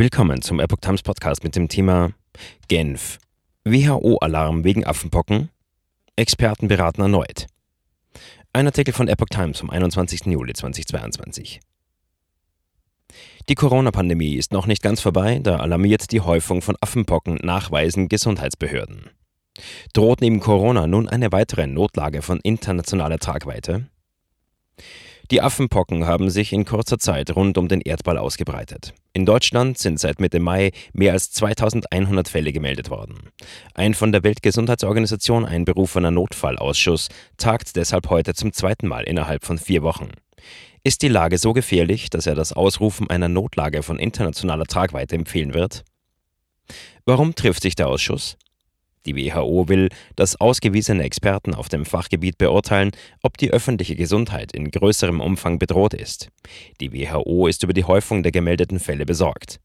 Willkommen zum Epoch Times Podcast mit dem Thema Genf. WHO-Alarm wegen Affenpocken? Experten beraten erneut. Ein Artikel von Epoch Times vom 21. Juli 2022. Die Corona-Pandemie ist noch nicht ganz vorbei, da alarmiert die Häufung von Affenpocken nachweisen Gesundheitsbehörden. Droht neben Corona nun eine weitere Notlage von internationaler Tragweite? Die Affenpocken haben sich in kurzer Zeit rund um den Erdball ausgebreitet. In Deutschland sind seit Mitte Mai mehr als 2100 Fälle gemeldet worden. Ein von der Weltgesundheitsorganisation einberufener Notfallausschuss tagt deshalb heute zum zweiten Mal innerhalb von vier Wochen. Ist die Lage so gefährlich, dass er das Ausrufen einer Notlage von internationaler Tragweite empfehlen wird? Warum trifft sich der Ausschuss? Die WHO will, dass ausgewiesene Experten auf dem Fachgebiet beurteilen, ob die öffentliche Gesundheit in größerem Umfang bedroht ist. Die WHO ist über die Häufung der gemeldeten Fälle besorgt.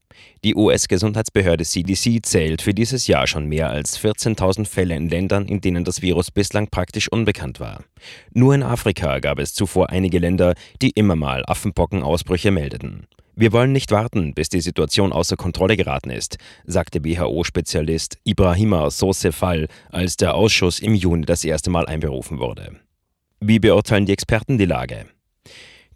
Die US-Gesundheitsbehörde CDC zählt für dieses Jahr schon mehr als 14.000 Fälle in Ländern, in denen das Virus bislang praktisch unbekannt war. Nur in Afrika gab es zuvor einige Länder, die immer mal Affenpockenausbrüche meldeten. Wir wollen nicht warten, bis die Situation außer Kontrolle geraten ist, sagte WHO-Spezialist Ibrahima Sosefal, als der Ausschuss im Juni das erste Mal einberufen wurde. Wie beurteilen die Experten die Lage?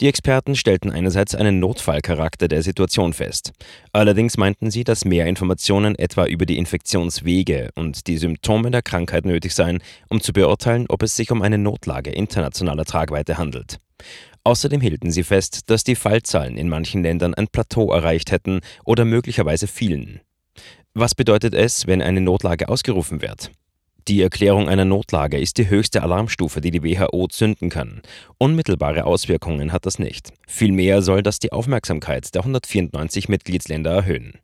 Die Experten stellten einerseits einen Notfallcharakter der Situation fest. Allerdings meinten sie, dass mehr Informationen etwa über die Infektionswege und die Symptome der Krankheit nötig seien, um zu beurteilen, ob es sich um eine Notlage internationaler Tragweite handelt. Außerdem hielten sie fest, dass die Fallzahlen in manchen Ländern ein Plateau erreicht hätten oder möglicherweise fielen. Was bedeutet es, wenn eine Notlage ausgerufen wird? Die Erklärung einer Notlage ist die höchste Alarmstufe, die die WHO zünden kann. Unmittelbare Auswirkungen hat das nicht. Vielmehr soll das die Aufmerksamkeit der 194 Mitgliedsländer erhöhen.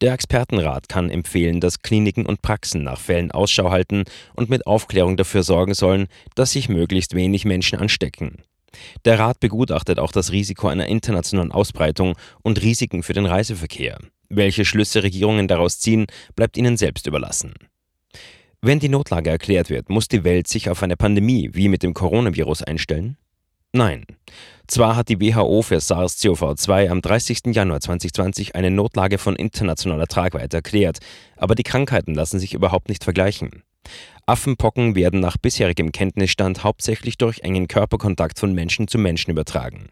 Der Expertenrat kann empfehlen, dass Kliniken und Praxen nach Fällen Ausschau halten und mit Aufklärung dafür sorgen sollen, dass sich möglichst wenig Menschen anstecken. Der Rat begutachtet auch das Risiko einer internationalen Ausbreitung und Risiken für den Reiseverkehr. Welche Schlüsse Regierungen daraus ziehen, bleibt ihnen selbst überlassen. Wenn die Notlage erklärt wird, muss die Welt sich auf eine Pandemie wie mit dem Coronavirus einstellen? Nein. Zwar hat die WHO für SARS-CoV-2 am 30. Januar 2020 eine Notlage von internationaler Tragweite erklärt, aber die Krankheiten lassen sich überhaupt nicht vergleichen. Affenpocken werden nach bisherigem Kenntnisstand hauptsächlich durch engen Körperkontakt von Menschen zu Menschen übertragen.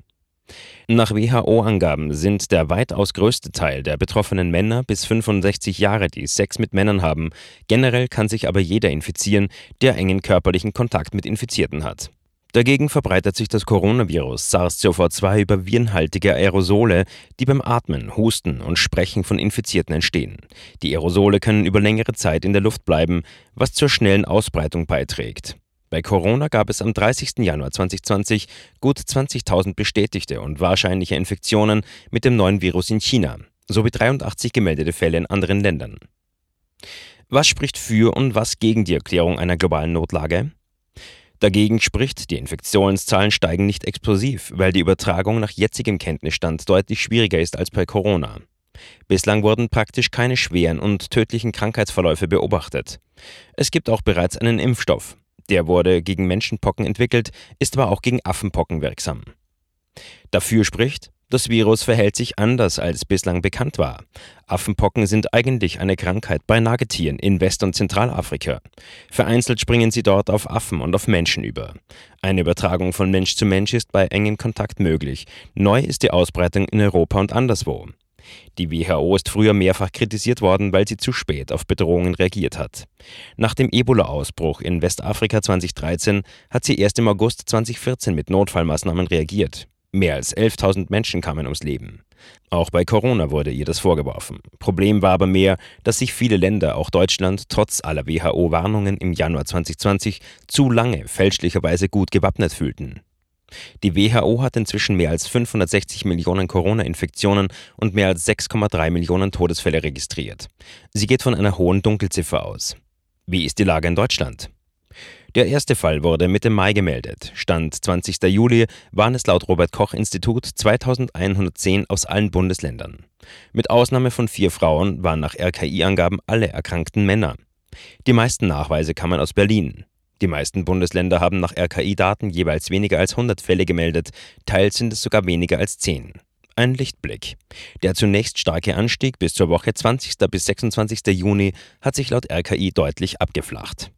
Nach WHO-Angaben sind der weitaus größte Teil der betroffenen Männer bis 65 Jahre, die Sex mit Männern haben. Generell kann sich aber jeder infizieren, der engen körperlichen Kontakt mit Infizierten hat. Dagegen verbreitet sich das Coronavirus SARS-CoV-2 über virenhaltige Aerosole, die beim Atmen, Husten und Sprechen von Infizierten entstehen. Die Aerosole können über längere Zeit in der Luft bleiben, was zur schnellen Ausbreitung beiträgt. Bei Corona gab es am 30. Januar 2020 gut 20.000 bestätigte und wahrscheinliche Infektionen mit dem neuen Virus in China sowie 83 gemeldete Fälle in anderen Ländern. Was spricht für und was gegen die Erklärung einer globalen Notlage? Dagegen spricht, die Infektionszahlen steigen nicht explosiv, weil die Übertragung nach jetzigem Kenntnisstand deutlich schwieriger ist als bei Corona. Bislang wurden praktisch keine schweren und tödlichen Krankheitsverläufe beobachtet. Es gibt auch bereits einen Impfstoff. Der wurde gegen Menschenpocken entwickelt, ist aber auch gegen Affenpocken wirksam. Dafür spricht, das Virus verhält sich anders, als bislang bekannt war. Affenpocken sind eigentlich eine Krankheit bei Nagetieren in West- und Zentralafrika. Vereinzelt springen sie dort auf Affen und auf Menschen über. Eine Übertragung von Mensch zu Mensch ist bei engem Kontakt möglich. Neu ist die Ausbreitung in Europa und anderswo. Die WHO ist früher mehrfach kritisiert worden, weil sie zu spät auf Bedrohungen reagiert hat. Nach dem Ebola-Ausbruch in Westafrika 2013 hat sie erst im August 2014 mit Notfallmaßnahmen reagiert. Mehr als 11.000 Menschen kamen ums Leben. Auch bei Corona wurde ihr das vorgeworfen. Problem war aber mehr, dass sich viele Länder, auch Deutschland, trotz aller WHO-Warnungen im Januar 2020 zu lange fälschlicherweise gut gewappnet fühlten. Die WHO hat inzwischen mehr als 560 Millionen Corona-Infektionen und mehr als 6,3 Millionen Todesfälle registriert. Sie geht von einer hohen Dunkelziffer aus. Wie ist die Lage in Deutschland? Der erste Fall wurde Mitte Mai gemeldet. Stand 20. Juli waren es laut Robert Koch Institut 2110 aus allen Bundesländern. Mit Ausnahme von vier Frauen waren nach RKI-Angaben alle erkrankten Männer. Die meisten Nachweise kamen aus Berlin. Die meisten Bundesländer haben nach RKI-Daten jeweils weniger als 100 Fälle gemeldet, teils sind es sogar weniger als 10. ein Lichtblick. Der zunächst starke Anstieg bis zur Woche 20. bis 26. Juni hat sich laut RKI deutlich abgeflacht.